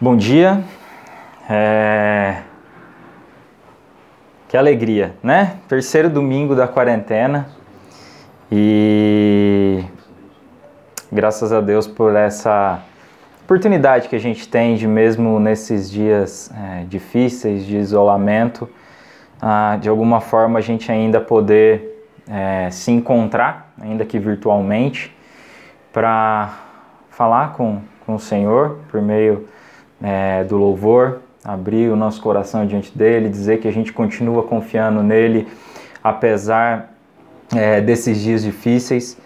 Bom dia. É... Que alegria, né? Terceiro domingo da quarentena e graças a Deus por essa oportunidade que a gente tem de mesmo nesses dias é, difíceis de isolamento, ah, de alguma forma a gente ainda poder é, se encontrar, ainda que virtualmente, para falar com, com o Senhor por meio é, do louvor, abrir o nosso coração diante dele, dizer que a gente continua confiando nele, apesar é, desses dias difíceis,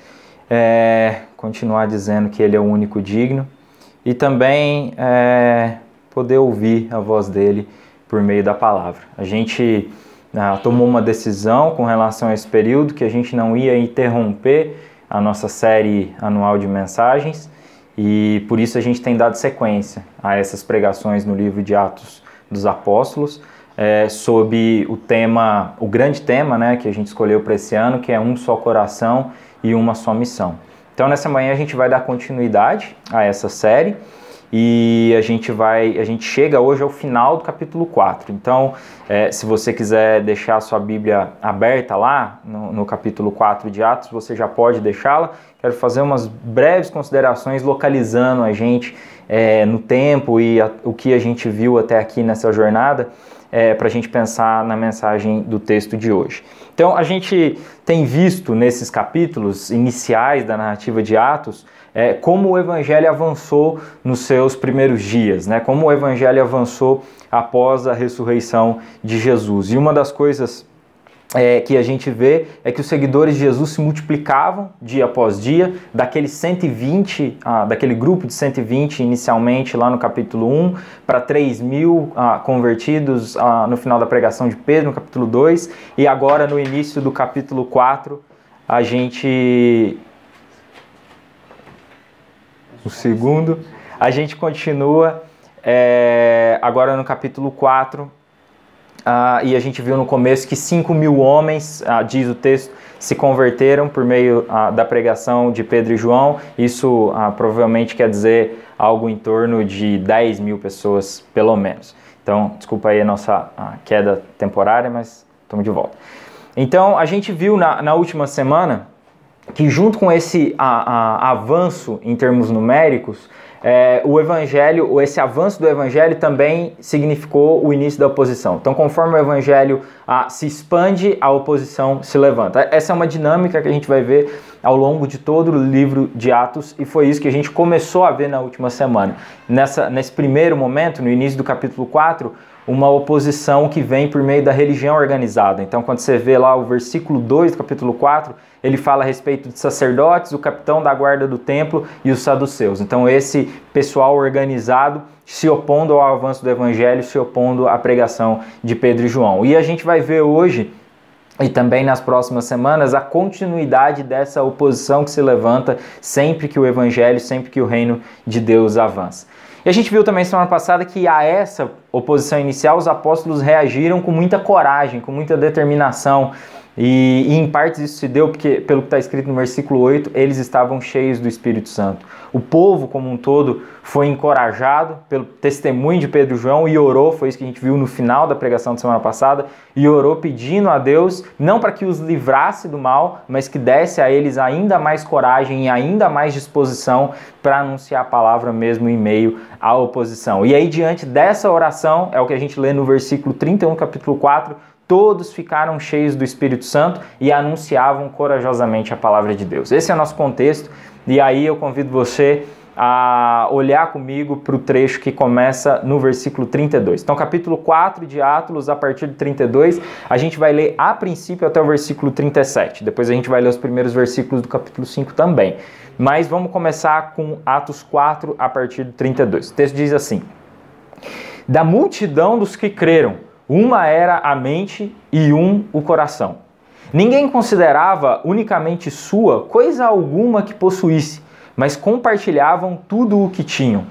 é, continuar dizendo que ele é o único digno e também é, poder ouvir a voz dele por meio da palavra. A gente ah, tomou uma decisão com relação a esse período que a gente não ia interromper a nossa série anual de mensagens e por isso a gente tem dado sequência a essas pregações no livro de Atos dos Apóstolos, é, sob o tema, o grande tema né, que a gente escolheu para esse ano, que é um só coração e uma só missão. Então nessa manhã a gente vai dar continuidade a essa série e a gente vai, a gente chega hoje ao final do capítulo 4. Então, é, se você quiser deixar a sua Bíblia aberta lá, no, no capítulo 4 de Atos, você já pode deixá-la. Quero fazer umas breves considerações localizando a gente é, no tempo e a, o que a gente viu até aqui nessa jornada, é, para a gente pensar na mensagem do texto de hoje. Então, a gente tem visto nesses capítulos iniciais da narrativa de Atos é, como o evangelho avançou nos seus primeiros dias, né? como o evangelho avançou após a ressurreição de Jesus. E uma das coisas é, que a gente vê é que os seguidores de Jesus se multiplicavam dia após dia, daqueles 120, ah, daquele grupo de 120 inicialmente lá no capítulo 1, para 3 mil ah, convertidos ah, no final da pregação de Pedro, no capítulo 2, e agora no início do capítulo 4, a gente o segundo. A gente continua é, agora no capítulo 4, ah, e a gente viu no começo que 5 mil homens, ah, diz o texto, se converteram por meio ah, da pregação de Pedro e João. Isso ah, provavelmente quer dizer algo em torno de 10 mil pessoas, pelo menos. Então, desculpa aí a nossa queda temporária, mas estamos de volta. Então, a gente viu na, na última semana que junto com esse a, a, avanço em termos numéricos, é, o evangelho, esse avanço do evangelho também significou o início da oposição. Então, conforme o evangelho a, se expande, a oposição se levanta. Essa é uma dinâmica que a gente vai ver ao longo de todo o livro de Atos e foi isso que a gente começou a ver na última semana. Nessa, nesse primeiro momento, no início do capítulo 4, uma oposição que vem por meio da religião organizada. Então, quando você vê lá o versículo 2 do capítulo 4, ele fala a respeito de sacerdotes, o capitão da guarda do templo e os saduceus. Então, esse pessoal organizado se opondo ao avanço do evangelho, se opondo à pregação de Pedro e João. E a gente vai ver hoje e também nas próximas semanas a continuidade dessa oposição que se levanta sempre que o evangelho, sempre que o reino de Deus avança. E a gente viu também semana passada que a essa oposição inicial os apóstolos reagiram com muita coragem, com muita determinação. E, e, em partes isso se deu porque, pelo que está escrito no versículo 8, eles estavam cheios do Espírito Santo. O povo como um todo foi encorajado pelo testemunho de Pedro e João e orou, foi isso que a gente viu no final da pregação da semana passada, e orou pedindo a Deus, não para que os livrasse do mal, mas que desse a eles ainda mais coragem e ainda mais disposição para anunciar a palavra mesmo em meio à oposição. E aí, diante dessa oração, é o que a gente lê no versículo 31, capítulo 4, todos ficaram cheios do Espírito Santo e anunciavam corajosamente a palavra de Deus. Esse é o nosso contexto, e aí eu convido você a olhar comigo para o trecho que começa no versículo 32. Então, capítulo 4 de Atos, a partir de 32, a gente vai ler a princípio até o versículo 37. Depois a gente vai ler os primeiros versículos do capítulo 5 também. Mas vamos começar com Atos 4 a partir de 32. O texto diz assim: Da multidão dos que creram, uma era a mente e um o coração. Ninguém considerava unicamente sua coisa alguma que possuísse, mas compartilhavam tudo o que tinham.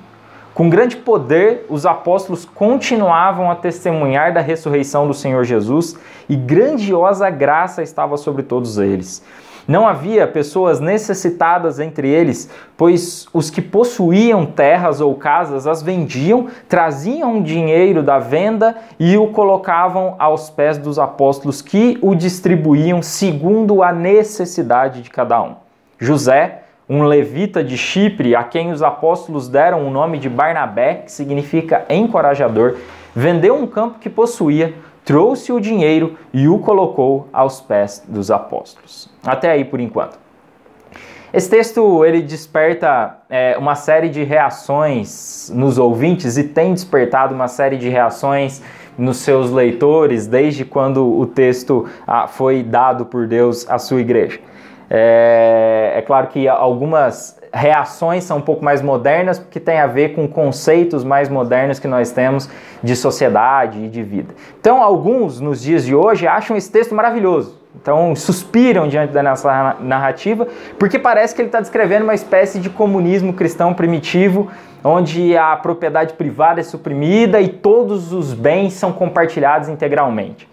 Com grande poder, os apóstolos continuavam a testemunhar da ressurreição do Senhor Jesus e grandiosa graça estava sobre todos eles. Não havia pessoas necessitadas entre eles, pois os que possuíam terras ou casas as vendiam, traziam dinheiro da venda e o colocavam aos pés dos apóstolos que o distribuíam segundo a necessidade de cada um. José, um levita de Chipre, a quem os apóstolos deram o nome de Barnabé, que significa encorajador, vendeu um campo que possuía, trouxe o dinheiro e o colocou aos pés dos apóstolos. Até aí por enquanto. Esse texto ele desperta é, uma série de reações nos ouvintes e tem despertado uma série de reações nos seus leitores desde quando o texto ah, foi dado por Deus à sua igreja. É, é claro que algumas reações são um pouco mais modernas, porque tem a ver com conceitos mais modernos que nós temos de sociedade e de vida. Então, alguns nos dias de hoje acham esse texto maravilhoso. Então, suspiram diante da nossa narrativa, porque parece que ele está descrevendo uma espécie de comunismo cristão primitivo, onde a propriedade privada é suprimida e todos os bens são compartilhados integralmente.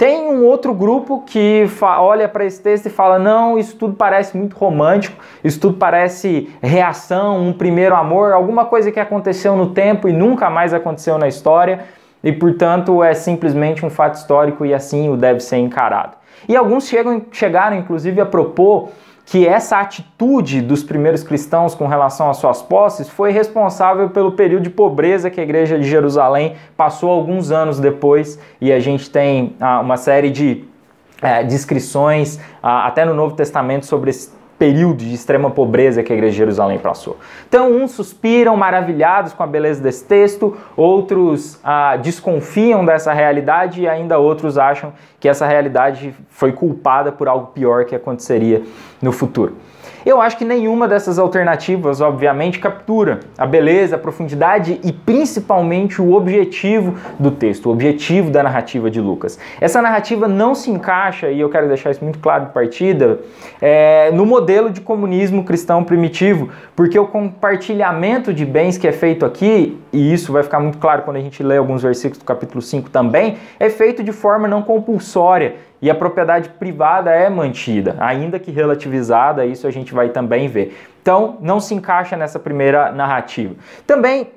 Tem um outro grupo que olha para esse texto e fala: não, isso tudo parece muito romântico, isso tudo parece reação, um primeiro amor, alguma coisa que aconteceu no tempo e nunca mais aconteceu na história, e portanto é simplesmente um fato histórico e assim o deve ser encarado. E alguns chegam, chegaram inclusive a propor que essa atitude dos primeiros cristãos com relação às suas posses foi responsável pelo período de pobreza que a igreja de Jerusalém passou alguns anos depois, e a gente tem ah, uma série de é, descrições, ah, até no Novo Testamento, sobre esse período de extrema pobreza que a igreja de Jerusalém passou. Então, uns suspiram maravilhados com a beleza desse texto, outros ah, desconfiam dessa realidade e ainda outros acham que essa realidade foi culpada por algo pior que aconteceria no futuro. Eu acho que nenhuma dessas alternativas, obviamente, captura a beleza, a profundidade e principalmente o objetivo do texto, o objetivo da narrativa de Lucas. Essa narrativa não se encaixa, e eu quero deixar isso muito claro de partida, é, no modelo de comunismo cristão primitivo, porque o compartilhamento de bens que é feito aqui, e isso vai ficar muito claro quando a gente lê alguns versículos do capítulo 5 também, é feito de forma não compulsória e a propriedade privada é mantida, ainda que relativizada, isso a gente vai também ver. Então, não se encaixa nessa primeira narrativa. Também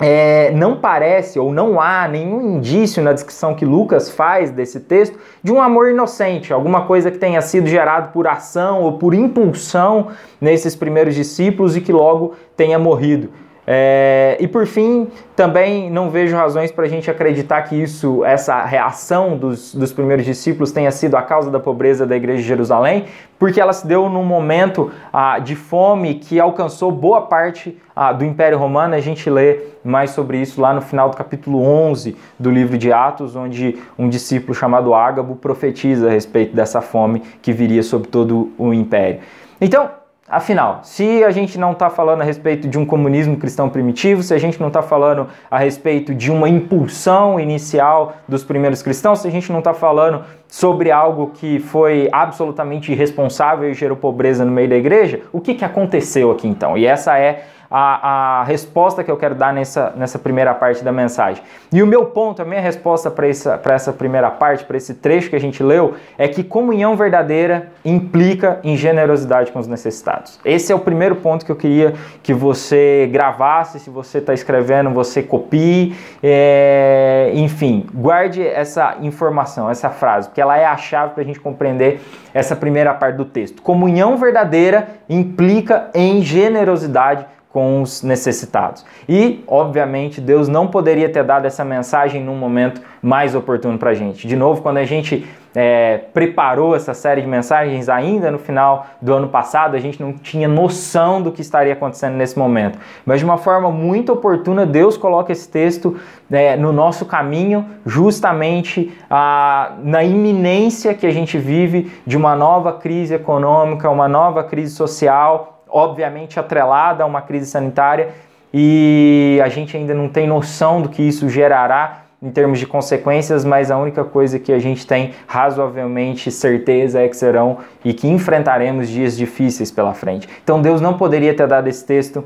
é, não parece ou não há nenhum indício na descrição que Lucas faz desse texto de um amor inocente, alguma coisa que tenha sido gerado por ação ou por impulsão nesses primeiros discípulos e que logo tenha morrido. É, e por fim, também não vejo razões para a gente acreditar que isso, essa reação dos, dos primeiros discípulos tenha sido a causa da pobreza da igreja de Jerusalém, porque ela se deu num momento ah, de fome que alcançou boa parte ah, do Império Romano. A gente lê mais sobre isso lá no final do capítulo 11 do livro de Atos, onde um discípulo chamado Ágabo profetiza a respeito dessa fome que viria sobre todo o império. Então, Afinal, se a gente não está falando a respeito de um comunismo cristão primitivo, se a gente não está falando a respeito de uma impulsão inicial dos primeiros cristãos, se a gente não está falando sobre algo que foi absolutamente irresponsável e gerou pobreza no meio da igreja, o que, que aconteceu aqui então? E essa é a, a resposta que eu quero dar nessa, nessa primeira parte da mensagem. E o meu ponto, a minha resposta para essa, essa primeira parte, para esse trecho que a gente leu, é que comunhão verdadeira implica em generosidade com os necessitados. Esse é o primeiro ponto que eu queria que você gravasse, se você está escrevendo, você copie, é, enfim, guarde essa informação, essa frase, porque ela é a chave para a gente compreender essa primeira parte do texto. Comunhão verdadeira implica em generosidade com os necessitados. E, obviamente, Deus não poderia ter dado essa mensagem num momento mais oportuno para a gente. De novo, quando a gente é, preparou essa série de mensagens ainda no final do ano passado, a gente não tinha noção do que estaria acontecendo nesse momento. Mas de uma forma muito oportuna, Deus coloca esse texto é, no nosso caminho, justamente ah, na iminência que a gente vive de uma nova crise econômica, uma nova crise social obviamente atrelada a uma crise sanitária e a gente ainda não tem noção do que isso gerará em termos de consequências, mas a única coisa que a gente tem razoavelmente certeza é que serão e que enfrentaremos dias difíceis pela frente. Então Deus não poderia ter dado esse texto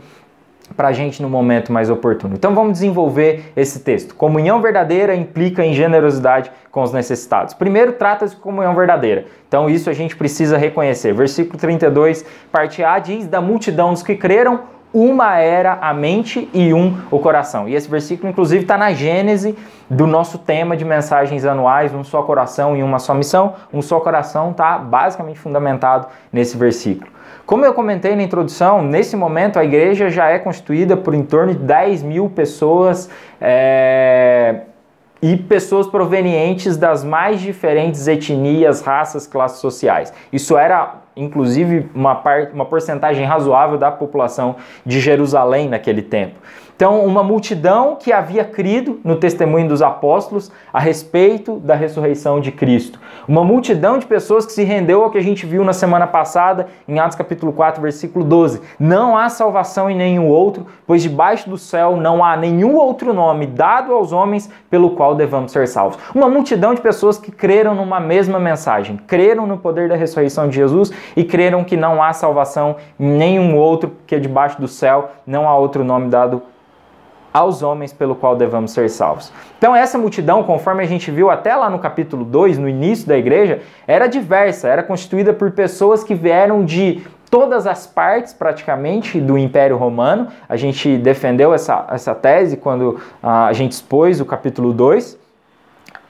para a gente no momento mais oportuno. Então vamos desenvolver esse texto. Comunhão verdadeira implica em generosidade com os necessitados. Primeiro, trata-se de comunhão verdadeira. Então isso a gente precisa reconhecer. Versículo 32, parte A, diz: Da multidão dos que creram, uma era a mente e um o coração. E esse versículo, inclusive, está na gênese do nosso tema de mensagens anuais, um só coração e uma só missão. Um só coração está basicamente fundamentado nesse versículo. Como eu comentei na introdução, nesse momento a igreja já é constituída por em torno de 10 mil pessoas é, e pessoas provenientes das mais diferentes etnias, raças, classes sociais. Isso era inclusive uma, parte, uma porcentagem razoável da população de Jerusalém naquele tempo. Então, uma multidão que havia crido no testemunho dos apóstolos a respeito da ressurreição de Cristo. Uma multidão de pessoas que se rendeu ao que a gente viu na semana passada, em Atos capítulo 4, versículo 12. Não há salvação em nenhum outro, pois debaixo do céu não há nenhum outro nome dado aos homens pelo qual devamos ser salvos. Uma multidão de pessoas que creram numa mesma mensagem, creram no poder da ressurreição de Jesus e creram que não há salvação em nenhum outro, porque debaixo do céu não há outro nome dado aos homens pelo qual devamos ser salvos. Então, essa multidão, conforme a gente viu até lá no capítulo 2, no início da igreja, era diversa, era constituída por pessoas que vieram de todas as partes, praticamente, do Império Romano. A gente defendeu essa, essa tese quando uh, a gente expôs o capítulo 2.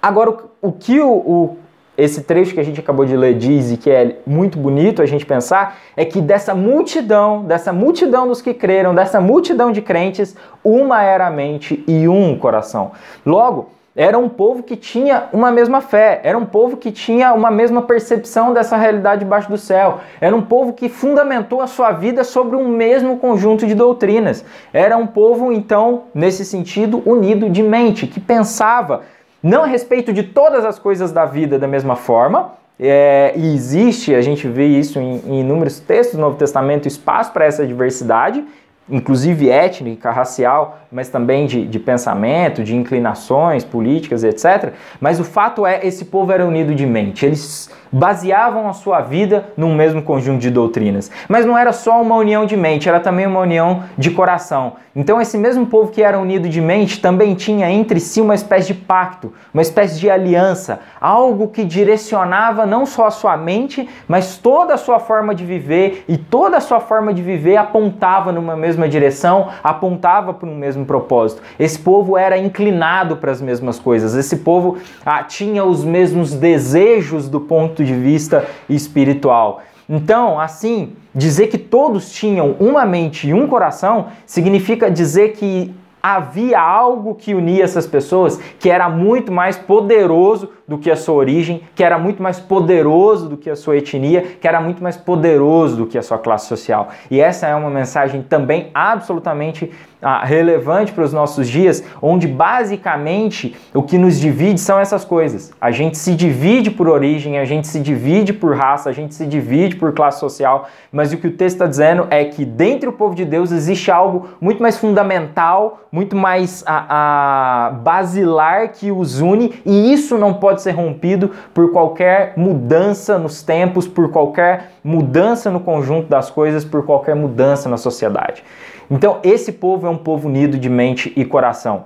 Agora, o, o que o, o esse trecho que a gente acabou de ler diz e que é muito bonito a gente pensar é que dessa multidão, dessa multidão dos que creram, dessa multidão de crentes, uma era a mente e um coração. Logo, era um povo que tinha uma mesma fé, era um povo que tinha uma mesma percepção dessa realidade debaixo do céu, era um povo que fundamentou a sua vida sobre um mesmo conjunto de doutrinas. Era um povo, então, nesse sentido, unido de mente, que pensava não a respeito de todas as coisas da vida da mesma forma, é, e existe, a gente vê isso em, em inúmeros textos do Novo Testamento, espaço para essa diversidade, inclusive étnica, racial, mas também de, de pensamento, de inclinações políticas, etc. Mas o fato é, esse povo era unido de mente. Eles baseavam a sua vida num mesmo conjunto de doutrinas. Mas não era só uma união de mente, era também uma união de coração. Então, esse mesmo povo que era unido de mente também tinha entre si uma espécie de pacto, uma espécie de aliança, algo que direcionava não só a sua mente, mas toda a sua forma de viver e toda a sua forma de viver apontava numa mesma direção, apontava para um mesmo propósito. Esse povo era inclinado para as mesmas coisas, esse povo ah, tinha os mesmos desejos do ponto de vista espiritual. Então, assim, dizer que todos tinham uma mente e um coração significa dizer que havia algo que unia essas pessoas que era muito mais poderoso do que a sua origem, que era muito mais poderoso do que a sua etnia, que era muito mais poderoso do que a sua classe social. E essa é uma mensagem também absolutamente ah, relevante para os nossos dias, onde basicamente o que nos divide são essas coisas. A gente se divide por origem, a gente se divide por raça, a gente se divide por classe social, mas o que o texto está dizendo é que dentro do povo de Deus existe algo muito mais fundamental, muito mais a, a basilar que os une, e isso não pode ser rompido por qualquer mudança nos tempos, por qualquer mudança no conjunto das coisas, por qualquer mudança na sociedade. Então, esse povo é um povo unido de mente e coração.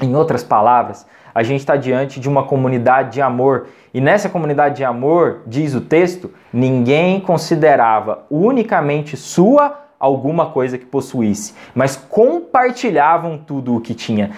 Em outras palavras, a gente está diante de uma comunidade de amor. E nessa comunidade de amor, diz o texto, ninguém considerava unicamente sua alguma coisa que possuísse, mas compartilhavam tudo o que tinha.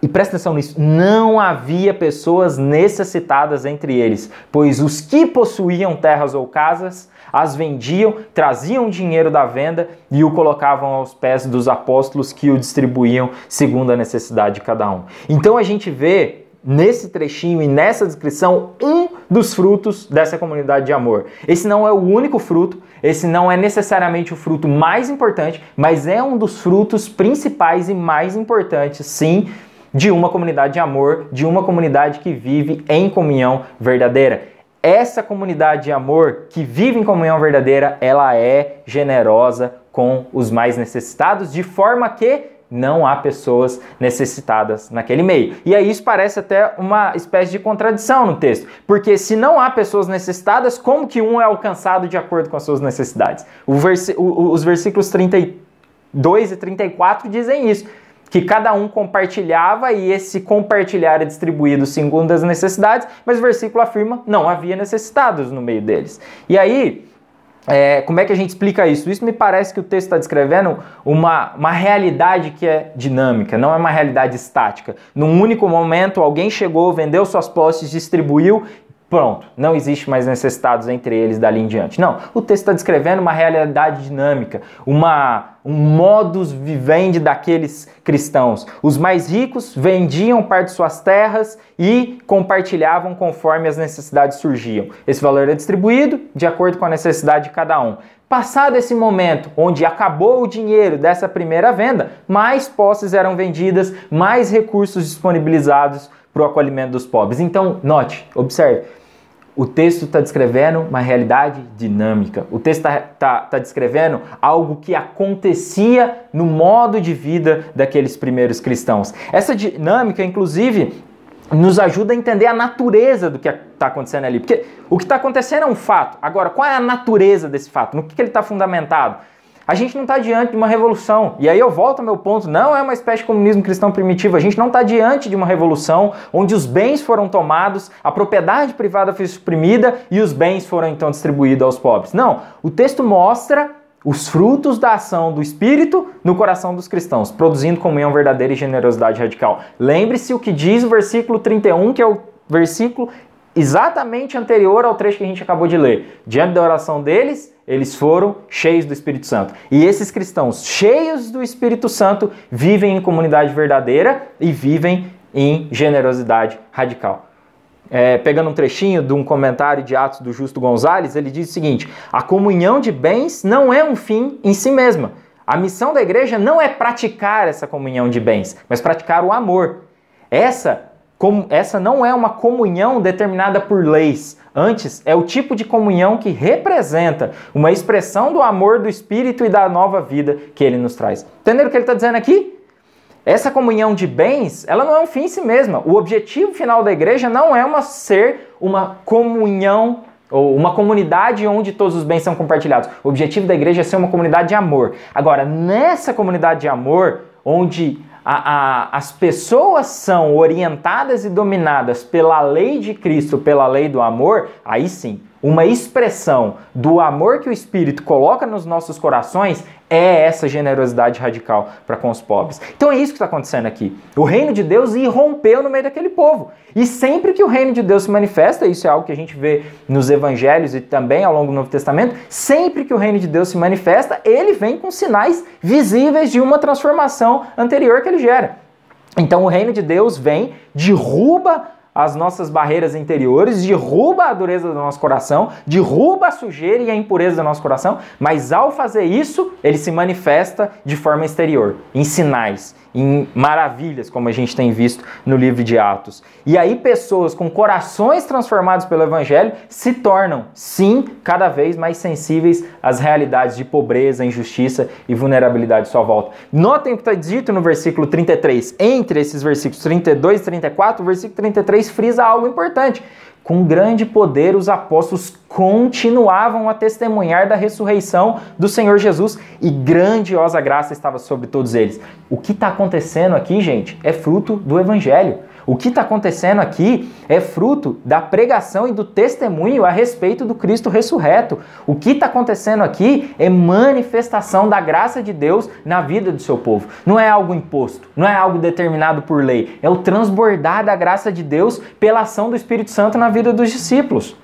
E presta atenção nisso, não havia pessoas necessitadas entre eles, pois os que possuíam terras ou casas as vendiam, traziam dinheiro da venda e o colocavam aos pés dos apóstolos que o distribuíam segundo a necessidade de cada um. Então a gente vê nesse trechinho e nessa descrição um dos frutos dessa comunidade de amor. Esse não é o único fruto, esse não é necessariamente o fruto mais importante, mas é um dos frutos principais e mais importantes, sim, de uma comunidade de amor, de uma comunidade que vive em comunhão verdadeira. Essa comunidade de amor que vive em comunhão verdadeira, ela é generosa com os mais necessitados, de forma que não há pessoas necessitadas naquele meio. E aí isso parece até uma espécie de contradição no texto, porque se não há pessoas necessitadas, como que um é alcançado de acordo com as suas necessidades? Vers os versículos 30 2 e 34 dizem isso que cada um compartilhava e esse compartilhar é distribuído segundo as necessidades, mas o versículo afirma não havia necessitados no meio deles. E aí, é, como é que a gente explica isso? Isso me parece que o texto está descrevendo uma, uma realidade que é dinâmica, não é uma realidade estática. Num único momento, alguém chegou, vendeu suas posses, distribuiu Pronto, não existe mais necessitados entre eles dali em diante. Não, o texto está descrevendo uma realidade dinâmica, uma, um modus vivendi daqueles cristãos. Os mais ricos vendiam parte de suas terras e compartilhavam conforme as necessidades surgiam. Esse valor é distribuído de acordo com a necessidade de cada um. Passado esse momento onde acabou o dinheiro dessa primeira venda, mais posses eram vendidas, mais recursos disponibilizados para o acolhimento dos pobres. Então, note, observe o texto está descrevendo uma realidade dinâmica. O texto está tá, tá descrevendo algo que acontecia no modo de vida daqueles primeiros cristãos. Essa dinâmica, inclusive, nos ajuda a entender a natureza do que está acontecendo ali. Porque o que está acontecendo é um fato. Agora, qual é a natureza desse fato? No que, que ele está fundamentado? A gente não está diante de uma revolução. E aí eu volto ao meu ponto: não é uma espécie de comunismo cristão primitivo. A gente não está diante de uma revolução onde os bens foram tomados, a propriedade privada foi suprimida e os bens foram então distribuídos aos pobres. Não. O texto mostra os frutos da ação do Espírito no coração dos cristãos, produzindo comunhão verdadeira e generosidade radical. Lembre-se o que diz o versículo 31, que é o versículo exatamente anterior ao trecho que a gente acabou de ler. Diante da oração deles, eles foram cheios do Espírito Santo. E esses cristãos cheios do Espírito Santo vivem em comunidade verdadeira e vivem em generosidade radical. É, pegando um trechinho de um comentário de Atos do Justo Gonzalez, ele diz o seguinte: a comunhão de bens não é um fim em si mesma. A missão da igreja não é praticar essa comunhão de bens, mas praticar o amor. Essa como essa não é uma comunhão determinada por leis. Antes, é o tipo de comunhão que representa uma expressão do amor do Espírito e da nova vida que ele nos traz. Entenderam o que ele está dizendo aqui? Essa comunhão de bens, ela não é um fim em si mesma. O objetivo final da igreja não é uma ser uma comunhão ou uma comunidade onde todos os bens são compartilhados. O objetivo da igreja é ser uma comunidade de amor. Agora, nessa comunidade de amor, onde a, a, as pessoas são orientadas e dominadas pela lei de Cristo, pela lei do amor, aí sim, uma expressão do amor que o Espírito coloca nos nossos corações é essa generosidade radical para com os pobres. Então é isso que está acontecendo aqui. O reino de Deus irrompeu no meio daquele povo. E sempre que o reino de Deus se manifesta, isso é algo que a gente vê nos evangelhos e também ao longo do Novo Testamento, sempre que o reino de Deus se manifesta, ele vem com sinais visíveis de uma transformação anterior que ele gera. Então o reino de Deus vem, derruba as nossas barreiras interiores, derruba a dureza do nosso coração, derruba a sujeira e a impureza do nosso coração, mas ao fazer isso, ele se manifesta de forma exterior, em sinais, em maravilhas, como a gente tem visto no livro de Atos. E aí, pessoas com corações transformados pelo Evangelho se tornam, sim, cada vez mais sensíveis às realidades de pobreza, injustiça e vulnerabilidade à sua volta. Notem o que está dito no versículo 33. Entre esses versículos 32 e 34, o versículo 33 frisa algo importante. Com grande poder, os apóstolos continuavam a testemunhar da ressurreição do Senhor Jesus e grandiosa graça estava sobre todos eles. O que está acontecendo aqui, gente, é fruto do Evangelho. O que está acontecendo aqui é fruto da pregação e do testemunho a respeito do Cristo ressurreto. O que está acontecendo aqui é manifestação da graça de Deus na vida do seu povo. Não é algo imposto, não é algo determinado por lei, é o transbordar da graça de Deus pela ação do Espírito Santo na vida dos discípulos.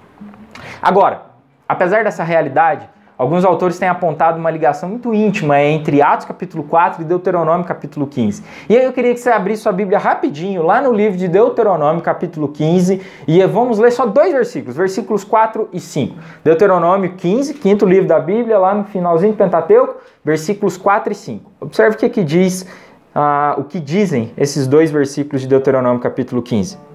Agora, apesar dessa realidade, Alguns autores têm apontado uma ligação muito íntima entre Atos capítulo 4 e Deuteronômio capítulo 15. E aí eu queria que você abrisse sua Bíblia rapidinho lá no livro de Deuteronômio capítulo 15 e vamos ler só dois versículos, versículos 4 e 5. Deuteronômio 15, quinto livro da Bíblia, lá no finalzinho do Pentateuco, versículos 4 e 5. Observe o que, que diz, uh, o que dizem esses dois versículos de Deuteronômio capítulo 15.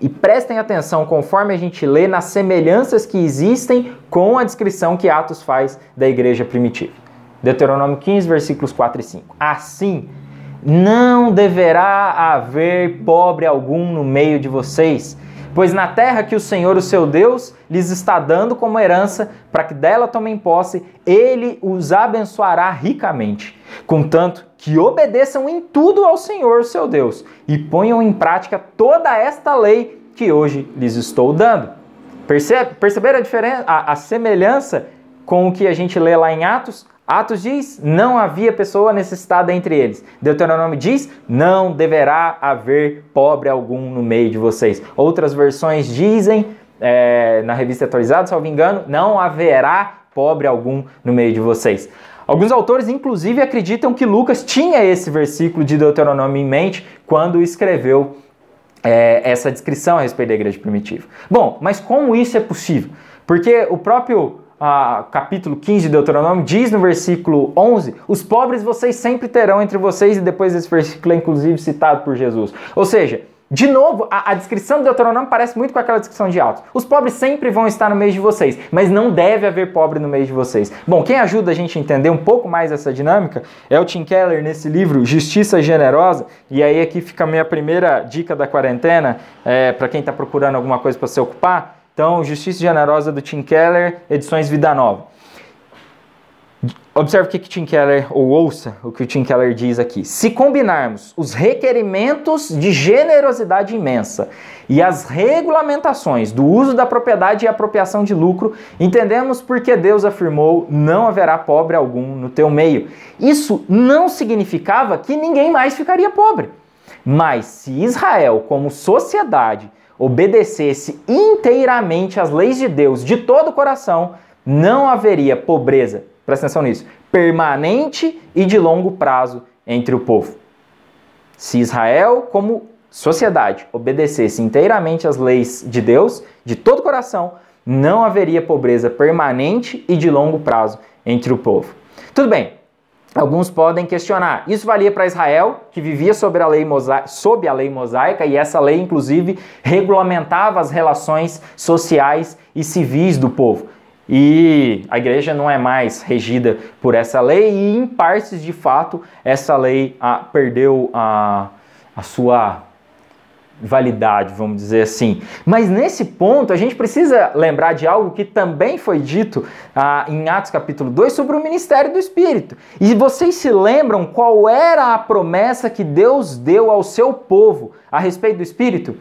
E prestem atenção conforme a gente lê nas semelhanças que existem com a descrição que Atos faz da igreja primitiva. Deuteronômio 15, versículos 4 e 5. Assim, não deverá haver pobre algum no meio de vocês, Pois na terra que o Senhor, o seu Deus, lhes está dando como herança, para que dela tomem posse, ele os abençoará ricamente. Contanto que obedeçam em tudo ao Senhor, seu Deus, e ponham em prática toda esta lei que hoje lhes estou dando. Percebe, perceberam a diferença, a, a semelhança com o que a gente lê lá em Atos? Atos diz: não havia pessoa necessitada entre eles. Deuteronômio diz: não deverá haver pobre algum no meio de vocês. Outras versões dizem, é, na revista atualizada, se engano, não haverá pobre algum no meio de vocês. Alguns autores, inclusive, acreditam que Lucas tinha esse versículo de Deuteronômio em mente quando escreveu é, essa descrição a respeito da igreja primitiva. Bom, mas como isso é possível? Porque o próprio ah, capítulo 15 de Deuteronômio, diz no versículo 11: Os pobres vocês sempre terão entre vocês, e depois esse versículo é inclusive citado por Jesus. Ou seja, de novo, a, a, descrição do Deuteronômio parece muito com aquela descrição de Atos. Os pobres sempre vão estar no meio de vocês, mas não deve haver pobre no meio de vocês. Bom, quem ajuda a gente a entender um pouco mais essa dinâmica é o Tim Keller nesse livro Justiça Generosa. E aí aqui fica a minha primeira dica da quarentena, é, para quem está procurando alguma coisa para se ocupar. Então, Justiça Generosa do Tim Keller, edições Vida Nova. Observe o que, que Tim Keller, ou ouça o que o Tim Keller diz aqui. Se combinarmos os requerimentos de generosidade imensa e as regulamentações do uso da propriedade e apropriação de lucro, entendemos porque Deus afirmou: não haverá pobre algum no teu meio. Isso não significava que ninguém mais ficaria pobre. Mas se Israel, como sociedade, obedecesse inteiramente às leis de Deus de todo o coração, não haveria pobreza, presta atenção nisso, permanente e de longo prazo entre o povo. Se Israel, como sociedade, obedecesse inteiramente às leis de Deus de todo o coração, não haveria pobreza permanente e de longo prazo entre o povo. Tudo bem, Alguns podem questionar. Isso valia para Israel, que vivia sobre a, lei mosaica, sob a lei mosaica, e essa lei, inclusive, regulamentava as relações sociais e civis do povo. E a igreja não é mais regida por essa lei, e em partes, de fato, essa lei ah, perdeu a, a sua validade, vamos dizer assim. Mas nesse ponto, a gente precisa lembrar de algo que também foi dito ah, em Atos capítulo 2 sobre o ministério do Espírito. E vocês se lembram qual era a promessa que Deus deu ao seu povo a respeito do Espírito?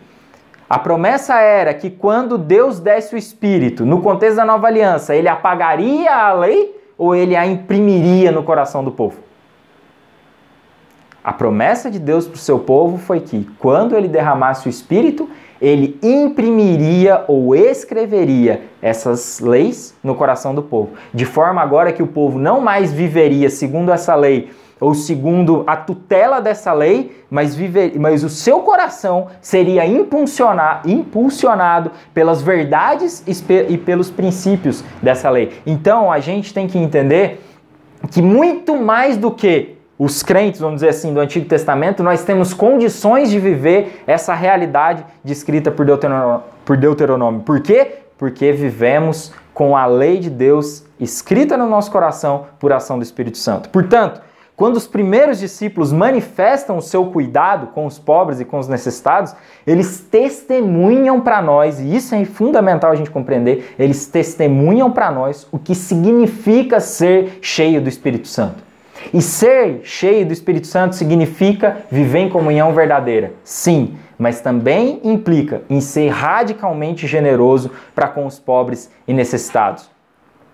A promessa era que quando Deus desse o Espírito, no contexto da nova aliança, ele apagaria a lei ou ele a imprimiria no coração do povo? A promessa de Deus para o seu povo foi que, quando ele derramasse o Espírito, ele imprimiria ou escreveria essas leis no coração do povo. De forma agora que o povo não mais viveria segundo essa lei ou segundo a tutela dessa lei, mas, viver, mas o seu coração seria impulsionado pelas verdades e pelos princípios dessa lei. Então a gente tem que entender que muito mais do que os crentes, vamos dizer assim, do Antigo Testamento, nós temos condições de viver essa realidade descrita por Deuteronômio. Por, Deuteronômio. por quê? Porque vivemos com a lei de Deus escrita no nosso coração por ação do Espírito Santo. Portanto, quando os primeiros discípulos manifestam o seu cuidado com os pobres e com os necessitados, eles testemunham para nós, e isso é fundamental a gente compreender, eles testemunham para nós o que significa ser cheio do Espírito Santo. E ser cheio do Espírito Santo significa viver em comunhão verdadeira. Sim, mas também implica em ser radicalmente generoso para com os pobres e necessitados.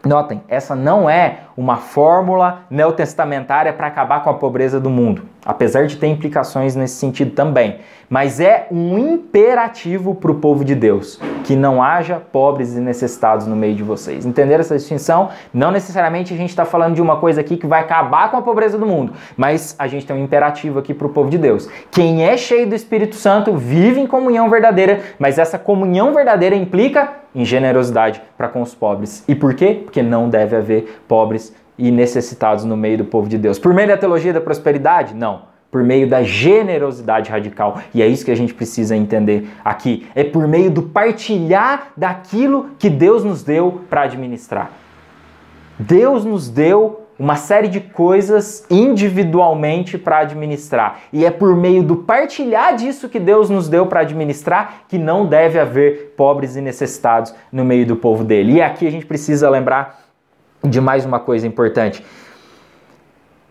Notem, essa não é uma fórmula neotestamentária para acabar com a pobreza do mundo, apesar de ter implicações nesse sentido também. Mas é um imperativo para o povo de Deus que não haja pobres e necessitados no meio de vocês. Entender essa distinção? Não necessariamente a gente está falando de uma coisa aqui que vai acabar com a pobreza do mundo, mas a gente tem um imperativo aqui para o povo de Deus. Quem é cheio do Espírito Santo vive em comunhão verdadeira, mas essa comunhão verdadeira implica em generosidade para com os pobres. E por quê? Porque não deve haver pobres e necessitados no meio do povo de Deus. Por meio da teologia da prosperidade? Não. Por meio da generosidade radical. E é isso que a gente precisa entender aqui. É por meio do partilhar daquilo que Deus nos deu para administrar. Deus nos deu uma série de coisas individualmente para administrar. E é por meio do partilhar disso que Deus nos deu para administrar que não deve haver pobres e necessitados no meio do povo dele. E aqui a gente precisa lembrar de mais uma coisa importante.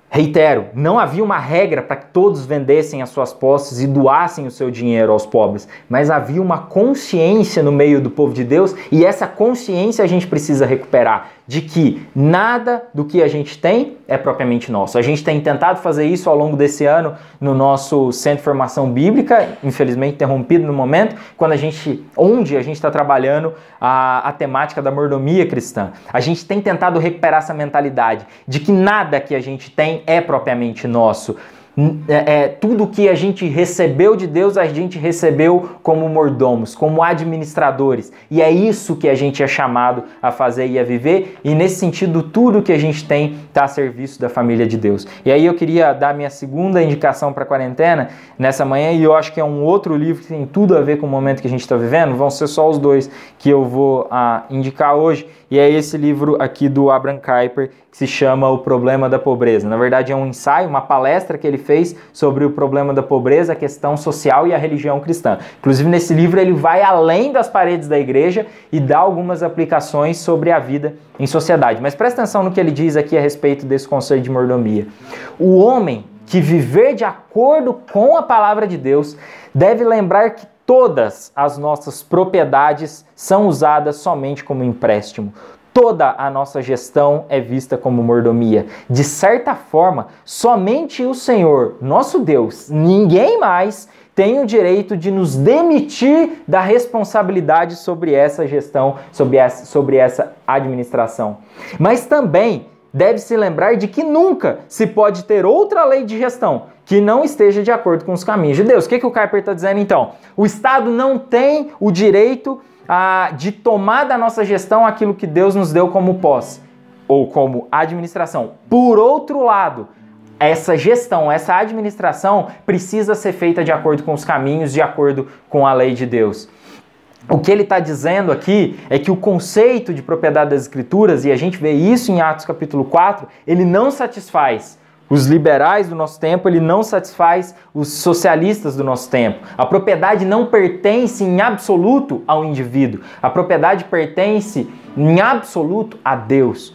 Reitero, não havia uma regra para que todos vendessem as suas posses e doassem o seu dinheiro aos pobres, mas havia uma consciência no meio do povo de Deus e essa consciência a gente precisa recuperar de que nada do que a gente tem é propriamente nosso. A gente tem tentado fazer isso ao longo desse ano no nosso Centro de Formação Bíblica, infelizmente interrompido no momento, quando a gente, onde a gente está trabalhando a, a temática da mordomia cristã. A gente tem tentado recuperar essa mentalidade de que nada que a gente tem é propriamente nosso é, é, tudo que a gente recebeu de Deus, a gente recebeu como mordomos, como administradores. E é isso que a gente é chamado a fazer e a viver. E nesse sentido, tudo que a gente tem está a serviço da família de Deus. E aí eu queria dar minha segunda indicação para a quarentena nessa manhã, e eu acho que é um outro livro que tem tudo a ver com o momento que a gente está vivendo. Vão ser só os dois que eu vou ah, indicar hoje. E é esse livro aqui do Abraham Kuyper que se chama O Problema da Pobreza. Na verdade, é um ensaio, uma palestra que ele fez sobre o problema da pobreza, a questão social e a religião cristã. Inclusive, nesse livro, ele vai além das paredes da igreja e dá algumas aplicações sobre a vida em sociedade. Mas presta atenção no que ele diz aqui a respeito desse conceito de mordomia. O homem que viver de acordo com a palavra de Deus deve lembrar que todas as nossas propriedades são usadas somente como empréstimo. Toda a nossa gestão é vista como mordomia. De certa forma, somente o Senhor, nosso Deus, ninguém mais tem o direito de nos demitir da responsabilidade sobre essa gestão, sobre essa, sobre essa administração. Mas também deve-se lembrar de que nunca se pode ter outra lei de gestão que não esteja de acordo com os caminhos de Deus. O que, que o Kuiper está dizendo então? O Estado não tem o direito ah, de tomar da nossa gestão aquilo que Deus nos deu como posse ou como administração. Por outro lado, essa gestão, essa administração precisa ser feita de acordo com os caminhos, de acordo com a lei de Deus. O que ele está dizendo aqui é que o conceito de propriedade das escrituras, e a gente vê isso em Atos capítulo 4, ele não satisfaz os liberais do nosso tempo, ele não satisfaz os socialistas do nosso tempo. A propriedade não pertence em absoluto ao indivíduo. A propriedade pertence em absoluto a Deus.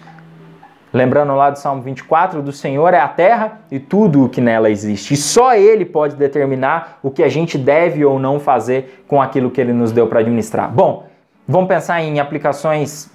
Lembrando lá do Salmo 24, do Senhor é a terra e tudo o que nela existe. E só Ele pode determinar o que a gente deve ou não fazer com aquilo que Ele nos deu para administrar. Bom, vamos pensar em aplicações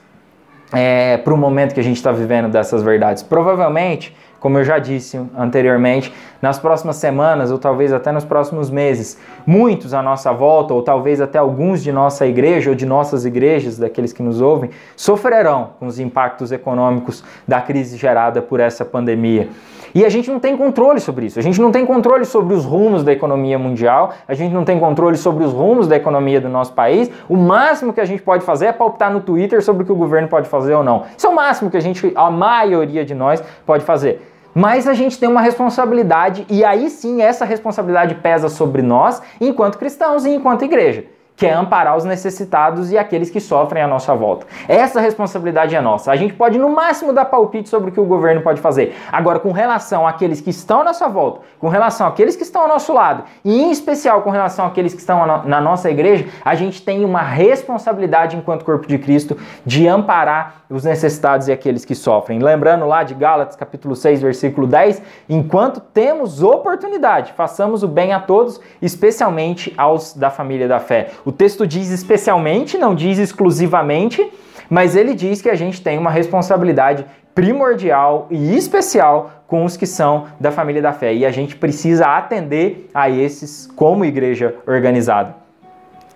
é, para o momento que a gente está vivendo dessas verdades. Provavelmente como eu já disse anteriormente, nas próximas semanas ou talvez até nos próximos meses, muitos à nossa volta, ou talvez até alguns de nossa igreja ou de nossas igrejas, daqueles que nos ouvem, sofrerão com os impactos econômicos da crise gerada por essa pandemia. E a gente não tem controle sobre isso. A gente não tem controle sobre os rumos da economia mundial, a gente não tem controle sobre os rumos da economia do nosso país. O máximo que a gente pode fazer é palpitar no Twitter sobre o que o governo pode fazer ou não. Isso é o máximo que a gente, a maioria de nós, pode fazer. Mas a gente tem uma responsabilidade e aí sim essa responsabilidade pesa sobre nós enquanto cristãos e enquanto igreja que é amparar os necessitados e aqueles que sofrem à nossa volta. Essa responsabilidade é nossa. A gente pode, no máximo, dar palpite sobre o que o governo pode fazer. Agora, com relação àqueles que estão à nossa volta, com relação àqueles que estão ao nosso lado, e em especial com relação àqueles que estão na nossa igreja, a gente tem uma responsabilidade, enquanto corpo de Cristo, de amparar os necessitados e aqueles que sofrem. Lembrando lá de Gálatas, capítulo 6, versículo 10, enquanto temos oportunidade, façamos o bem a todos, especialmente aos da família da fé. O texto diz especialmente, não diz exclusivamente, mas ele diz que a gente tem uma responsabilidade primordial e especial com os que são da família da fé. E a gente precisa atender a esses como igreja organizada.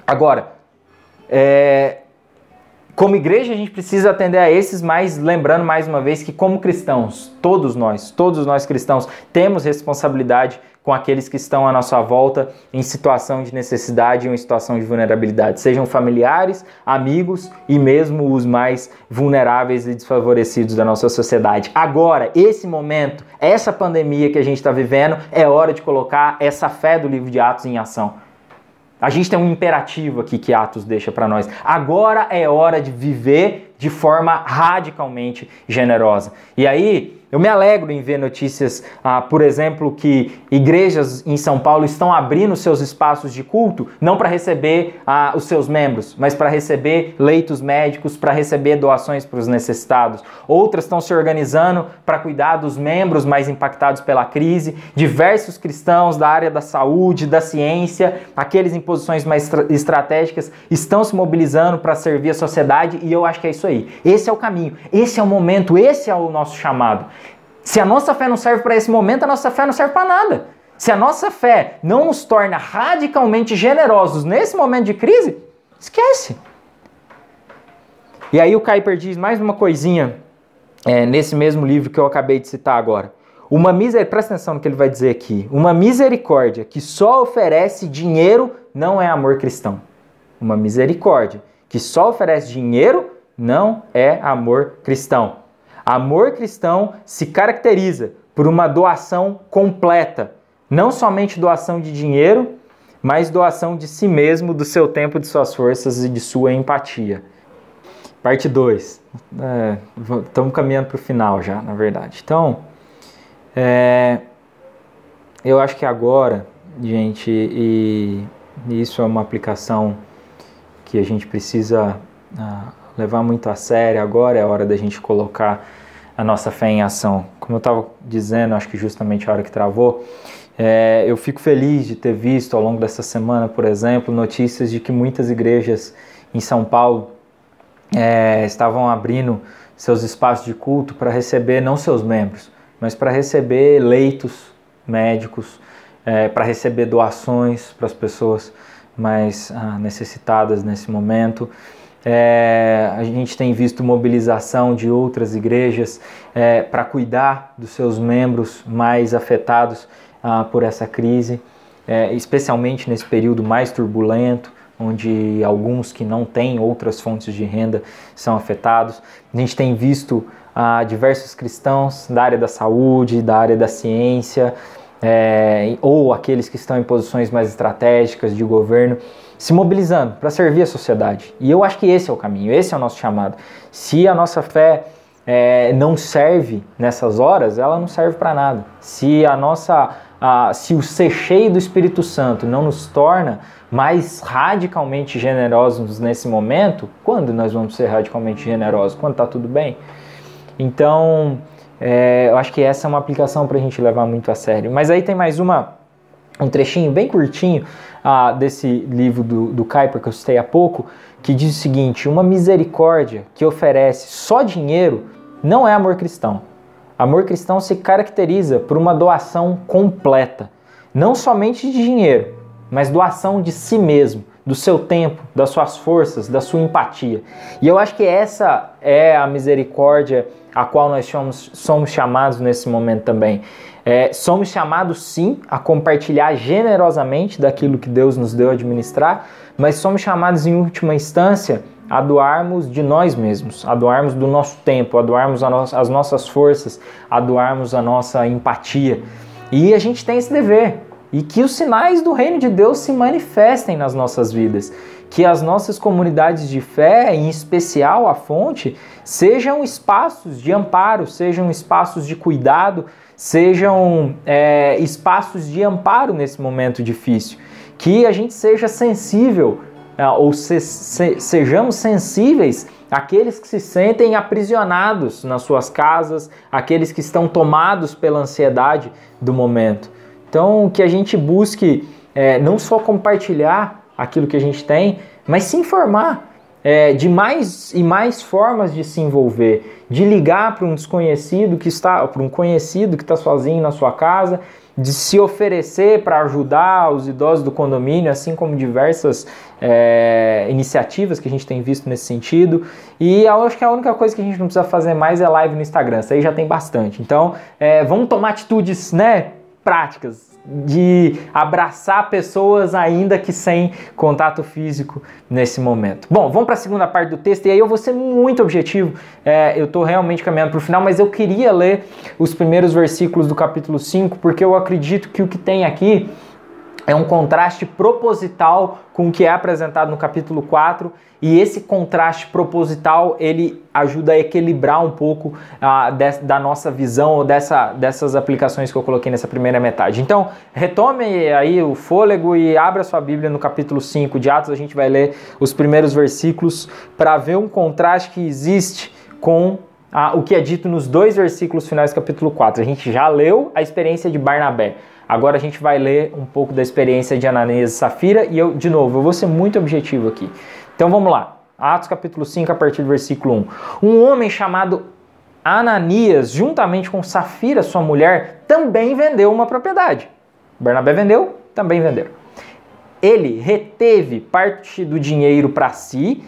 Agora, é, como igreja, a gente precisa atender a esses, mas lembrando mais uma vez que, como cristãos, todos nós, todos nós cristãos, temos responsabilidade com aqueles que estão à nossa volta em situação de necessidade ou em situação de vulnerabilidade, sejam familiares, amigos e mesmo os mais vulneráveis e desfavorecidos da nossa sociedade. Agora, esse momento, essa pandemia que a gente está vivendo, é hora de colocar essa fé do livro de Atos em ação. A gente tem um imperativo aqui que Atos deixa para nós. Agora é hora de viver de forma radicalmente generosa. E aí, Eu me alegro em ver notícias, ah, por exemplo, que igrejas em São Paulo estão abrindo seus espaços de culto, não para receber ah, os seus membros, mas para receber leitos médicos, para receber doações para os necessitados. Outras estão se organizando para cuidar dos membros mais impactados pela crise. Diversos cristãos da área da saúde, da ciência, aqueles em posições mais estratégicas, estão se mobilizando para servir a sociedade e eu acho que é isso aí. Esse é o caminho, esse é o momento, esse é o nosso chamado. Se a nossa fé não serve para esse momento, a nossa fé não serve para nada. Se a nossa fé não nos torna radicalmente generosos nesse momento de crise, esquece. E aí o Kuyper diz mais uma coisinha é, nesse mesmo livro que eu acabei de citar agora. Uma misericórdia, presta atenção no que ele vai dizer aqui. Uma misericórdia que só oferece dinheiro não é amor cristão. Uma misericórdia que só oferece dinheiro não é amor cristão. Amor cristão se caracteriza por uma doação completa, não somente doação de dinheiro, mas doação de si mesmo, do seu tempo, de suas forças e de sua empatia. Parte 2. É, estamos caminhando para o final já, na verdade. Então, é, eu acho que agora, gente, e isso é uma aplicação que a gente precisa ah, levar muito a sério. Agora é a hora da gente colocar a nossa fé em ação. Como eu estava dizendo, acho que justamente a hora que travou, é, eu fico feliz de ter visto ao longo dessa semana, por exemplo, notícias de que muitas igrejas em São Paulo é, estavam abrindo seus espaços de culto para receber não seus membros, mas para receber leitos médicos, é, para receber doações para as pessoas mais ah, necessitadas nesse momento. É, a gente tem visto mobilização de outras igrejas é, para cuidar dos seus membros mais afetados ah, por essa crise, é, especialmente nesse período mais turbulento, onde alguns que não têm outras fontes de renda são afetados. A gente tem visto ah, diversos cristãos da área da saúde, da área da ciência, é, ou aqueles que estão em posições mais estratégicas de governo, se mobilizando para servir a sociedade. E eu acho que esse é o caminho, esse é o nosso chamado. Se a nossa fé é, não serve nessas horas, ela não serve para nada. Se a nossa, a, se o ser cheio do Espírito Santo não nos torna mais radicalmente generosos nesse momento, quando nós vamos ser radicalmente generosos? Quando está tudo bem? Então, é, eu acho que essa é uma aplicação para a gente levar muito a sério. Mas aí tem mais uma, um trechinho bem curtinho ah, desse livro do, do Kuyper que eu citei há pouco, que diz o seguinte: uma misericórdia que oferece só dinheiro não é amor cristão. Amor cristão se caracteriza por uma doação completa, não somente de dinheiro, mas doação de si mesmo, do seu tempo, das suas forças, da sua empatia. E eu acho que essa é a misericórdia a qual nós somos, somos chamados nesse momento também. É, somos chamados sim a compartilhar generosamente daquilo que Deus nos deu a administrar, mas somos chamados em última instância a doarmos de nós mesmos, a doarmos do nosso tempo, a doarmos a no as nossas forças, a doarmos a nossa empatia. E a gente tem esse dever, e que os sinais do reino de Deus se manifestem nas nossas vidas que as nossas comunidades de fé, em especial a fonte, sejam espaços de amparo, sejam espaços de cuidado, sejam é, espaços de amparo nesse momento difícil. Que a gente seja sensível, é, ou se, se, sejamos sensíveis àqueles que se sentem aprisionados nas suas casas, aqueles que estão tomados pela ansiedade do momento. Então, que a gente busque é, não só compartilhar aquilo que a gente tem, mas se informar é, de mais e mais formas de se envolver, de ligar para um desconhecido que está, para um conhecido que está sozinho na sua casa, de se oferecer para ajudar os idosos do condomínio, assim como diversas é, iniciativas que a gente tem visto nesse sentido. E eu acho que a única coisa que a gente não precisa fazer mais é live no Instagram, isso aí já tem bastante. Então, é, vamos tomar atitudes, né? Práticas, de abraçar pessoas ainda que sem contato físico nesse momento. Bom, vamos para a segunda parte do texto e aí eu vou ser muito objetivo. É, eu estou realmente caminhando para o final, mas eu queria ler os primeiros versículos do capítulo 5 porque eu acredito que o que tem aqui é um contraste proposital com o que é apresentado no capítulo 4 e esse contraste proposital ele ajuda a equilibrar um pouco uh, de, da nossa visão ou dessa, dessas aplicações que eu coloquei nessa primeira metade. Então, retome aí o fôlego e abra sua Bíblia no capítulo 5 de Atos, a gente vai ler os primeiros versículos para ver um contraste que existe com uh, o que é dito nos dois versículos finais do capítulo 4. A gente já leu a experiência de Barnabé. Agora a gente vai ler um pouco da experiência de Ananias e Safira e eu, de novo, eu vou ser muito objetivo aqui. Então vamos lá. Atos capítulo 5, a partir do versículo 1. Um homem chamado Ananias, juntamente com Safira, sua mulher, também vendeu uma propriedade. Bernabé vendeu, também venderam. Ele reteve parte do dinheiro para si,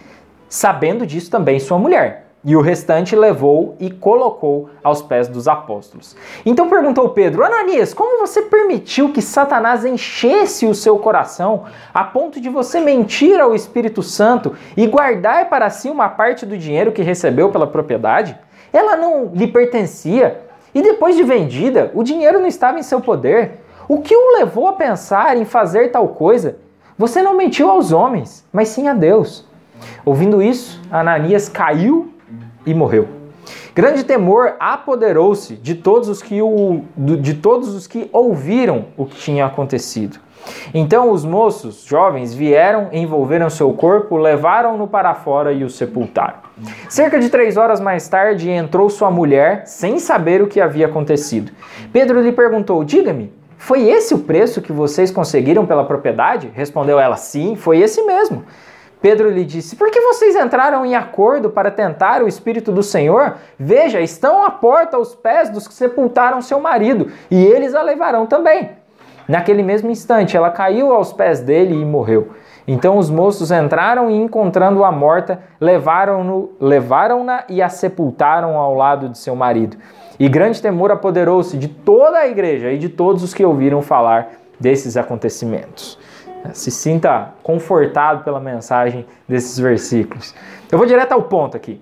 sabendo disso também sua mulher e o restante levou e colocou aos pés dos apóstolos. Então perguntou Pedro: Ananias, como você permitiu que Satanás enchesse o seu coração a ponto de você mentir ao Espírito Santo e guardar para si uma parte do dinheiro que recebeu pela propriedade? Ela não lhe pertencia e depois de vendida, o dinheiro não estava em seu poder. O que o levou a pensar em fazer tal coisa? Você não mentiu aos homens, mas sim a Deus. Ouvindo isso, Ananias caiu e morreu. Grande temor apoderou-se de todos os que de todos os que ouviram o que tinha acontecido. Então os moços jovens vieram, envolveram seu corpo, levaram-no para fora e o sepultaram. Cerca de três horas mais tarde entrou sua mulher, sem saber o que havia acontecido. Pedro lhe perguntou: Diga-me, foi esse o preço que vocês conseguiram pela propriedade? Respondeu ela: Sim, foi esse mesmo. Pedro lhe disse: Por que vocês entraram em acordo para tentar o Espírito do Senhor? Veja, estão à porta os pés dos que sepultaram seu marido, e eles a levarão também. Naquele mesmo instante, ela caiu aos pés dele e morreu. Então os moços entraram e, encontrando-a morta, levaram-na levaram e a sepultaram ao lado de seu marido. E grande temor apoderou-se de toda a igreja e de todos os que ouviram falar desses acontecimentos se sinta confortado pela mensagem desses versículos. Eu vou direto ao ponto aqui.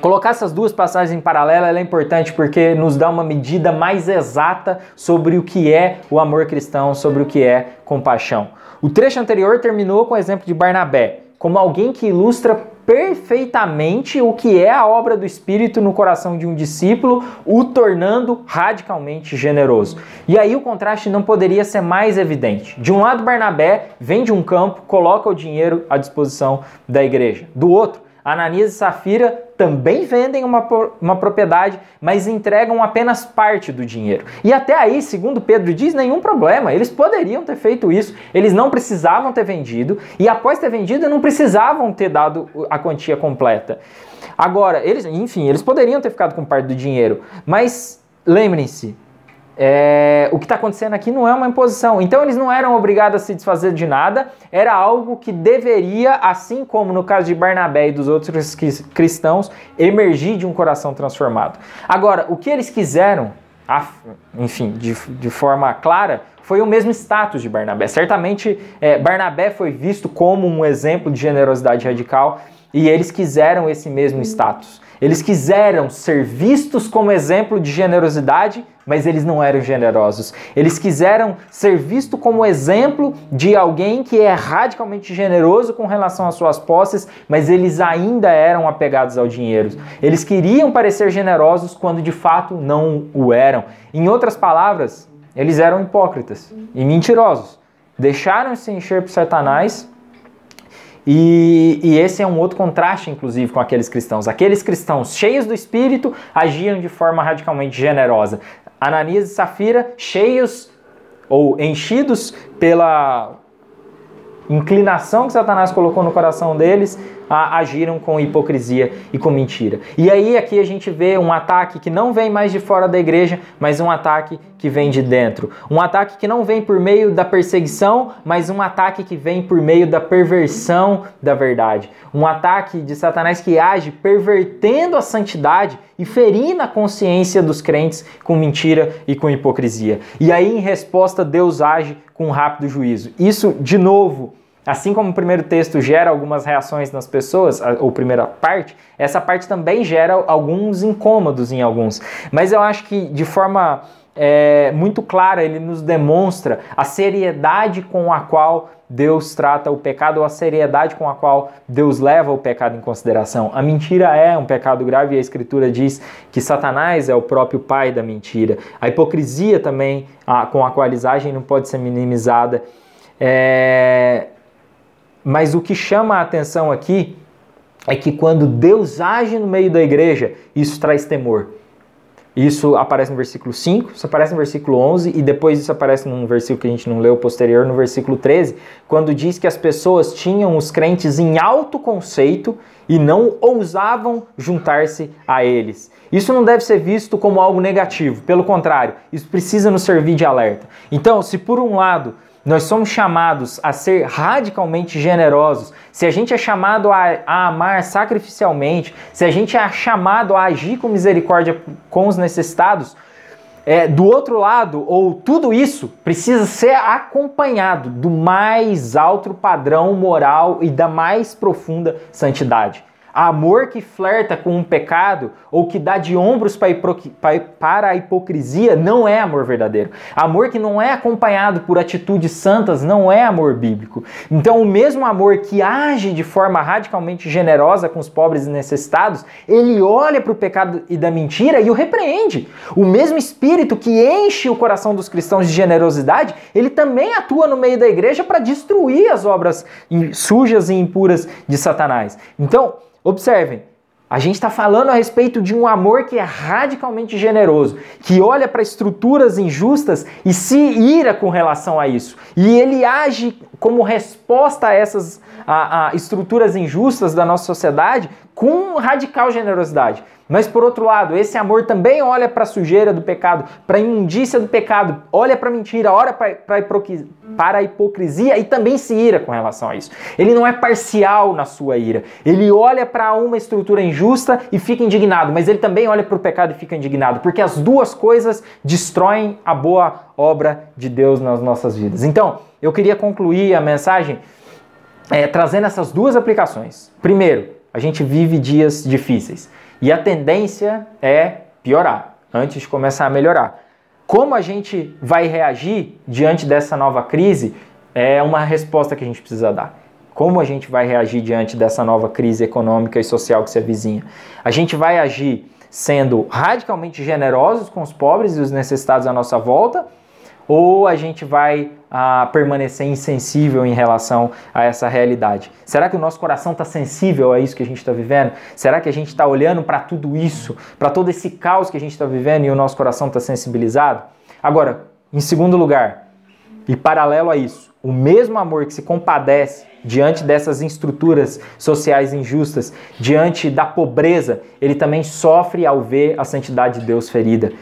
Colocar essas duas passagens em paralelo é importante porque nos dá uma medida mais exata sobre o que é o amor cristão, sobre o que é compaixão. O trecho anterior terminou com o exemplo de Barnabé, como alguém que ilustra perfeitamente o que é a obra do Espírito no coração de um discípulo, o tornando radicalmente generoso. E aí o contraste não poderia ser mais evidente. De um lado, Barnabé vem de um campo, coloca o dinheiro à disposição da igreja. Do outro, Ananias e Safira também vendem uma, uma propriedade, mas entregam apenas parte do dinheiro. E até aí, segundo Pedro diz, nenhum problema. Eles poderiam ter feito isso, eles não precisavam ter vendido, e após ter vendido, não precisavam ter dado a quantia completa. Agora, eles, enfim, eles poderiam ter ficado com parte do dinheiro, mas lembrem-se, é, o que está acontecendo aqui não é uma imposição. Então eles não eram obrigados a se desfazer de nada, era algo que deveria, assim como no caso de Barnabé e dos outros cristãos, emergir de um coração transformado. Agora, o que eles quiseram, enfim, de, de forma clara, foi o mesmo status de Barnabé. Certamente, é, Barnabé foi visto como um exemplo de generosidade radical e eles quiseram esse mesmo status. Eles quiseram ser vistos como exemplo de generosidade, mas eles não eram generosos. Eles quiseram ser vistos como exemplo de alguém que é radicalmente generoso com relação às suas posses, mas eles ainda eram apegados ao dinheiro. Eles queriam parecer generosos quando de fato não o eram. Em outras palavras, eles eram hipócritas e mentirosos. Deixaram-se encher por Satanás e, e, esse é um outro contraste, inclusive, com aqueles cristãos. Aqueles cristãos cheios do Espírito agiam de forma radicalmente generosa. Ananias e Safira, cheios ou enchidos pela inclinação que Satanás colocou no coração deles, agiram com hipocrisia e com mentira. E aí aqui a gente vê um ataque que não vem mais de fora da igreja, mas um ataque que vem de dentro. Um ataque que não vem por meio da perseguição, mas um ataque que vem por meio da perversão da verdade. Um ataque de Satanás que age pervertendo a santidade e ferindo a consciência dos crentes com mentira e com hipocrisia. E aí, em resposta, Deus age com um rápido juízo. Isso, de novo, Assim como o primeiro texto gera algumas reações nas pessoas, ou primeira parte, essa parte também gera alguns incômodos em alguns. Mas eu acho que de forma é, muito clara, ele nos demonstra a seriedade com a qual Deus trata o pecado, ou a seriedade com a qual Deus leva o pecado em consideração. A mentira é um pecado grave e a Escritura diz que Satanás é o próprio pai da mentira. A hipocrisia também, a, com a qualizagem, não pode ser minimizada. É... Mas o que chama a atenção aqui é que quando Deus age no meio da igreja, isso traz temor. Isso aparece no versículo 5, isso aparece no versículo 11 e depois isso aparece num versículo que a gente não leu posterior, no versículo 13, quando diz que as pessoas tinham os crentes em alto conceito e não ousavam juntar-se a eles. Isso não deve ser visto como algo negativo, pelo contrário, isso precisa nos servir de alerta. Então, se por um lado nós somos chamados a ser radicalmente generosos. Se a gente é chamado a, a, amar sacrificialmente, se a gente é chamado a agir com misericórdia com os necessitados, é, do outro lado, ou tudo isso precisa ser acompanhado do mais alto padrão moral e da mais profunda santidade. Amor que flerta com um pecado ou que dá de ombros para a hipocrisia não é amor verdadeiro. Amor que não é acompanhado por atitudes santas não é amor bíblico. Então, o mesmo amor que age de forma radicalmente generosa com os pobres e necessitados, ele olha para o pecado e da mentira e o repreende. O mesmo espírito que enche o coração dos cristãos de generosidade, ele também atua no meio da igreja para destruir as obras sujas e impuras de Satanás. Então, Observem, a gente está falando a respeito de um amor que é radicalmente generoso, que olha para estruturas injustas e se ira com relação a isso. E ele age como resposta a essas a, a estruturas injustas da nossa sociedade com radical generosidade. Mas por outro lado, esse amor também olha para a sujeira do pecado, para a imundícia do pecado, olha para a mentira, olha para a hipocrisia e também se ira com relação a isso. Ele não é parcial na sua ira. Ele olha para uma estrutura injusta e fica indignado, mas ele também olha para o pecado e fica indignado, porque as duas coisas destroem a boa obra de Deus nas nossas vidas. Então, eu queria concluir a mensagem é, trazendo essas duas aplicações. Primeiro, a gente vive dias difíceis. E a tendência é piorar antes de começar a melhorar. Como a gente vai reagir diante dessa nova crise é uma resposta que a gente precisa dar. Como a gente vai reagir diante dessa nova crise econômica e social que se avizinha? A gente vai agir sendo radicalmente generosos com os pobres e os necessitados à nossa volta ou a gente vai ah, permanecer insensível em relação a essa realidade? Será que o nosso coração está sensível a isso que a gente está vivendo? Será que a gente está olhando para tudo isso, para todo esse caos que a gente está vivendo e o nosso coração está sensibilizado? Agora, em segundo lugar, e paralelo a isso, o mesmo amor que se compadece diante dessas estruturas sociais injustas, diante da pobreza, ele também sofre ao ver a santidade de Deus ferida.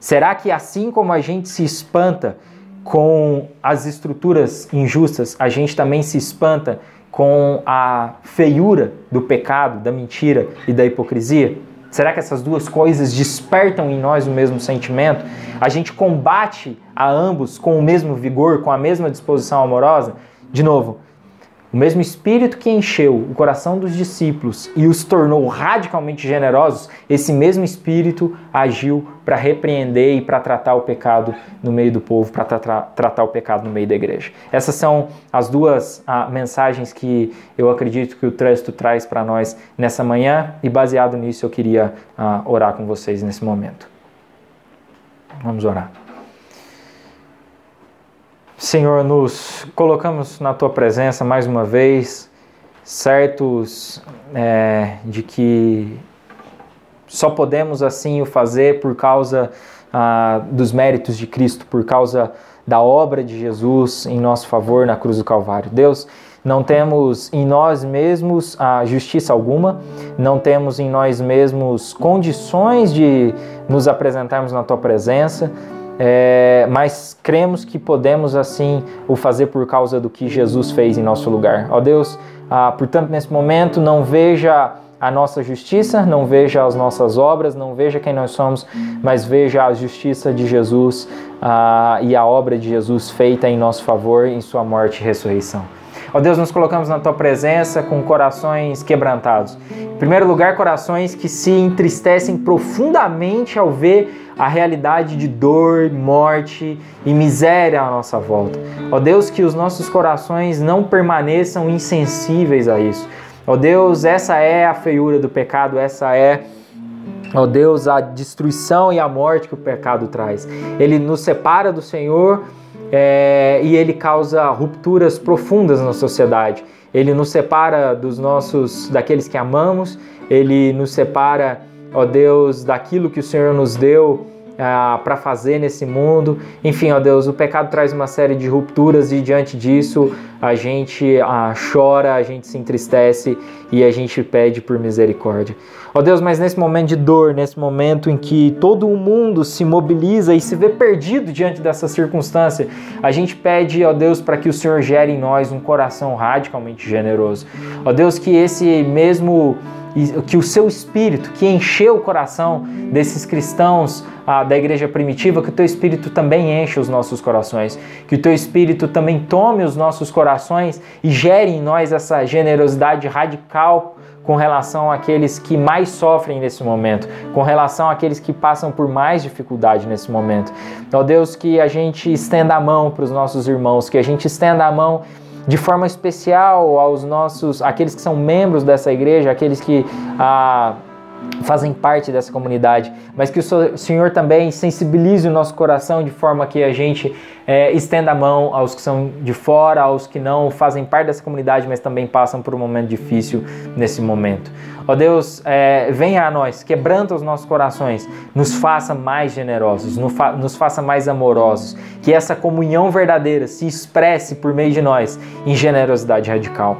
Será que assim como a gente se espanta com as estruturas injustas, a gente também se espanta com a feiura do pecado, da mentira e da hipocrisia? Será que essas duas coisas despertam em nós o mesmo sentimento? A gente combate a ambos com o mesmo vigor, com a mesma disposição amorosa? De novo, o mesmo Espírito que encheu o coração dos discípulos e os tornou radicalmente generosos, esse mesmo Espírito agiu para repreender e para tratar o pecado no meio do povo, para tra tratar o pecado no meio da igreja. Essas são as duas ah, mensagens que eu acredito que o trânsito traz para nós nessa manhã e baseado nisso eu queria ah, orar com vocês nesse momento. Vamos orar. Senhor, nos colocamos na tua presença mais uma vez, certos é, de que só podemos assim o fazer por causa ah, dos méritos de Cristo, por causa da obra de Jesus em nosso favor na cruz do Calvário. Deus, não temos em nós mesmos a justiça alguma, não temos em nós mesmos condições de nos apresentarmos na tua presença é, mas cremos que podemos assim o fazer por causa do que Jesus fez em nosso lugar. Ó Deus, ah, portanto, nesse momento, não veja a nossa justiça, não veja as nossas obras, não veja quem nós somos, mas veja a justiça de Jesus ah, e a obra de Jesus feita em nosso favor em Sua morte e ressurreição. Ó Deus, nos colocamos na tua presença com corações quebrantados. Em primeiro lugar, corações que se entristecem profundamente ao ver a realidade de dor, morte e miséria à nossa volta. Ó Deus, que os nossos corações não permaneçam insensíveis a isso. Ó Deus, essa é a feiura do pecado, essa é Ó Deus, a destruição e a morte que o pecado traz. Ele nos separa do Senhor é, e ele causa rupturas profundas na sociedade. Ele nos separa dos nossos, daqueles que amamos. Ele nos separa, ó Deus, daquilo que o Senhor nos deu ah, para fazer nesse mundo. Enfim, ó Deus, o pecado traz uma série de rupturas e diante disso a gente ah, chora, a gente se entristece e a gente pede por misericórdia. Ó Deus, mas nesse momento de dor, nesse momento em que todo o mundo se mobiliza e se vê perdido diante dessa circunstância, a gente pede, ó Deus, para que o Senhor gere em nós um coração radicalmente generoso. Ó Deus, que esse mesmo que o seu espírito, que encheu o coração desses cristãos ah, da igreja primitiva, que o teu espírito também enche os nossos corações, que o teu espírito também tome os nossos corações e gere em nós essa generosidade radical com relação àqueles que mais sofrem nesse momento, com relação àqueles que passam por mais dificuldade nesse momento. Ó Deus, que a gente estenda a mão para os nossos irmãos, que a gente estenda a mão de forma especial aos nossos, aqueles que são membros dessa igreja, aqueles que ah, fazem parte dessa comunidade, mas que o Senhor também sensibilize o nosso coração de forma que a gente é, estenda a mão aos que são de fora, aos que não fazem parte dessa comunidade, mas também passam por um momento difícil nesse momento. Ó Deus, é, venha a nós, quebranta os nossos corações, nos faça mais generosos, nos faça mais amorosos, que essa comunhão verdadeira se expresse por meio de nós em generosidade radical.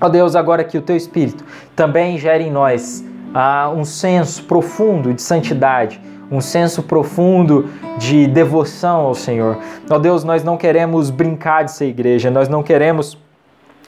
Ó Deus, agora que o Teu Espírito também gere em nós ah, um senso profundo de santidade, um senso profundo de devoção ao Senhor. Ó Deus, nós não queremos brincar de ser igreja, nós não queremos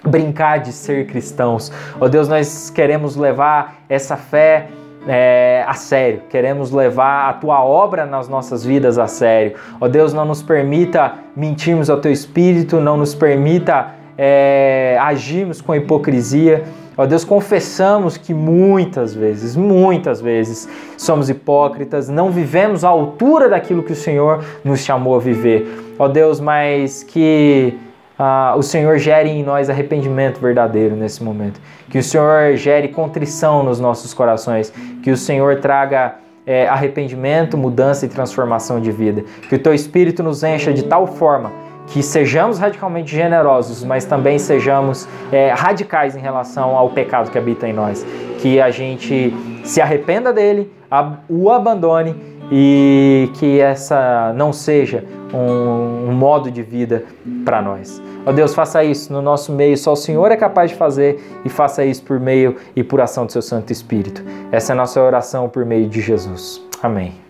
brincar de ser cristãos. Ó Deus, nós queremos levar essa fé é, a sério, queremos levar a tua obra nas nossas vidas a sério. Ó Deus, não nos permita mentirmos ao teu espírito, não nos permita é, agirmos com hipocrisia. Ó Deus, confessamos que muitas vezes, muitas vezes somos hipócritas, não vivemos à altura daquilo que o Senhor nos chamou a viver. Ó Deus, mas que ah, o Senhor gere em nós arrependimento verdadeiro nesse momento. Que o Senhor gere contrição nos nossos corações. Que o Senhor traga é, arrependimento, mudança e transformação de vida. Que o Teu Espírito nos encha de tal forma que sejamos radicalmente generosos, mas também sejamos é, radicais em relação ao pecado que habita em nós. Que a gente se arrependa dele, o abandone e que essa não seja um, um modo de vida para nós. Ó oh Deus, faça isso no nosso meio, só o Senhor é capaz de fazer e faça isso por meio e por ação do seu Santo Espírito. Essa é a nossa oração por meio de Jesus. Amém.